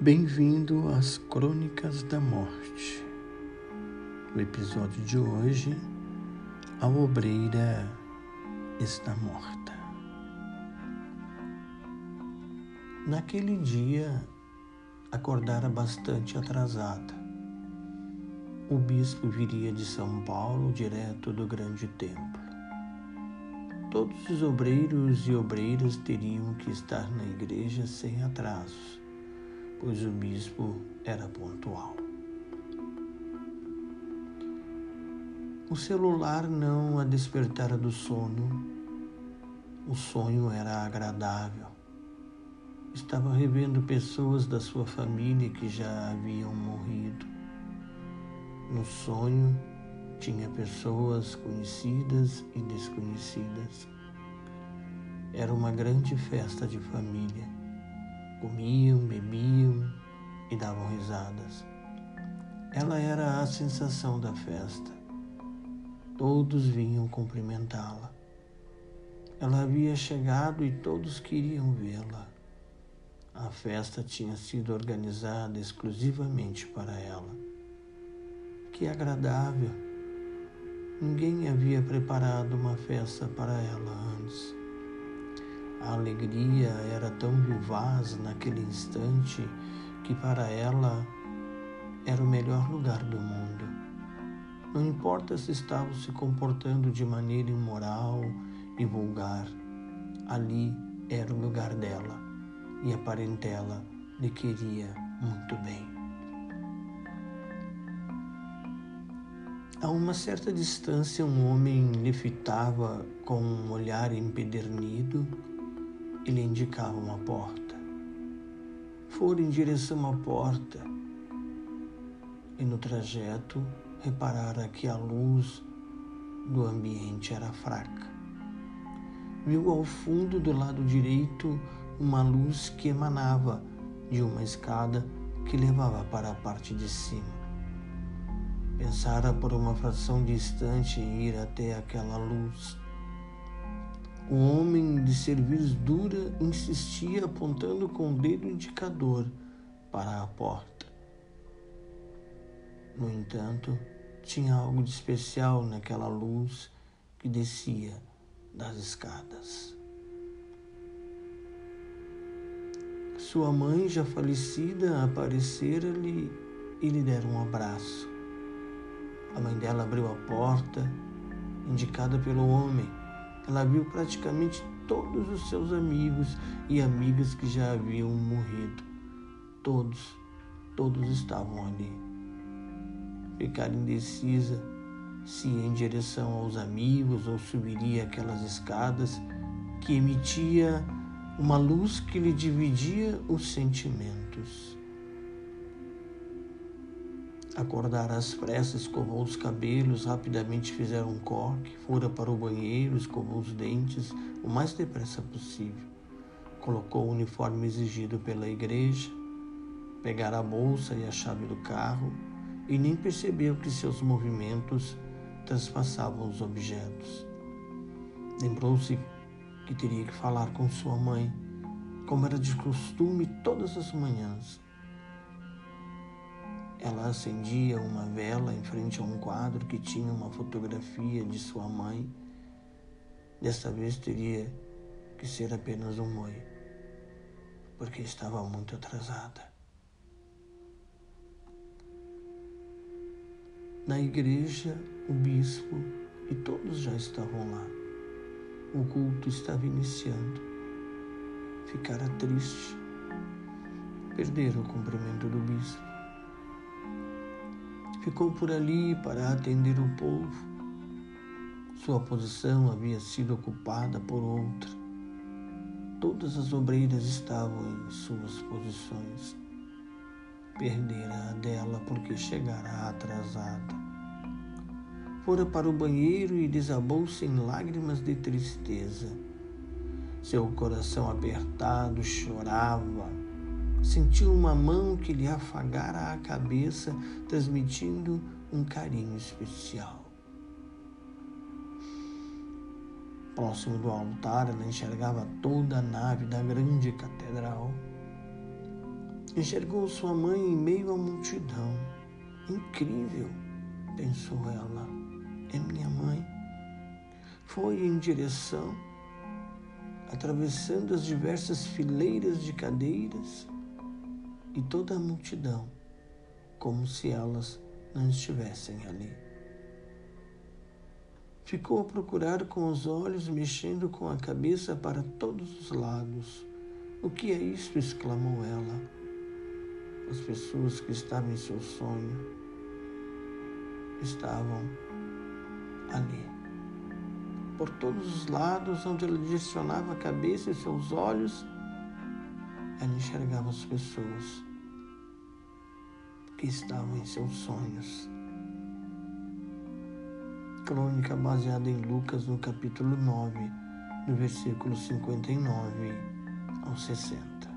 Bem-vindo às Crônicas da Morte. O episódio de hoje, a obreira está morta. Naquele dia, acordara bastante atrasada. O bispo viria de São Paulo, direto do grande templo. Todos os obreiros e obreiras teriam que estar na igreja sem atrasos pois o bispo era pontual. O celular não a despertara do sono. O sonho era agradável. Estava revendo pessoas da sua família que já haviam morrido. No sonho, tinha pessoas conhecidas e desconhecidas. Era uma grande festa de família Comiam, bebiam e davam risadas. Ela era a sensação da festa. Todos vinham cumprimentá-la. Ela havia chegado e todos queriam vê-la. A festa tinha sido organizada exclusivamente para ela. Que agradável! Ninguém havia preparado uma festa para ela antes. A alegria era tão vivaz naquele instante que para ela era o melhor lugar do mundo. Não importa se estava se comportando de maneira imoral e vulgar, ali era o lugar dela e a parentela lhe queria muito bem. A uma certa distância, um homem lhe fitava com um olhar empedernido ele indicava uma porta. Fora em direção à porta e no trajeto reparara que a luz do ambiente era fraca. Viu ao fundo do lado direito uma luz que emanava de uma escada que levava para a parte de cima. Pensara por uma fração distante em ir até aquela luz o homem de cerviz dura insistia apontando com o dedo indicador para a porta. No entanto, tinha algo de especial naquela luz que descia das escadas. Sua mãe, já falecida, aparecera-lhe e lhe dera um abraço. A mãe dela abriu a porta, indicada pelo homem, ela viu praticamente todos os seus amigos e amigas que já haviam morrido. Todos, todos estavam ali. Ficara indecisa se em direção aos amigos ou subiria aquelas escadas que emitia uma luz que lhe dividia os sentimentos. Acordaram às pressas, escovou os cabelos, rapidamente fizeram um coque, fora para o banheiro, escovou os dentes o mais depressa possível. Colocou o uniforme exigido pela igreja, pegara a bolsa e a chave do carro e nem percebeu que seus movimentos transpassavam os objetos. Lembrou-se que teria que falar com sua mãe, como era de costume todas as manhãs. Ela acendia uma vela em frente a um quadro que tinha uma fotografia de sua mãe. Desta vez teria que ser apenas um oi, porque estava muito atrasada. Na igreja, o bispo e todos já estavam lá. O culto estava iniciando. Ficara triste. Perderam o cumprimento do bispo ficou por ali para atender o povo. Sua posição havia sido ocupada por outra. Todas as obreiras estavam em suas posições. Perdera a dela porque chegara atrasada. Fora para o banheiro e desabou-se em lágrimas de tristeza. Seu coração apertado chorava sentiu uma mão que lhe afagara a cabeça, transmitindo um carinho especial. Próximo do altar, ela enxergava toda a nave da grande catedral. Enxergou sua mãe em meio à multidão. Incrível, pensou ela. É minha mãe. Foi em direção, atravessando as diversas fileiras de cadeiras e toda a multidão, como se elas não estivessem ali. Ficou a procurar com os olhos, mexendo com a cabeça para todos os lados. O que é isso? exclamou ela. As pessoas que estavam em seu sonho estavam ali. Por todos os lados, onde ela direcionava a cabeça e seus olhos, ela enxergava as pessoas que estavam em seus sonhos. Crônica baseada em Lucas, no capítulo 9, no versículo 59 ao 60.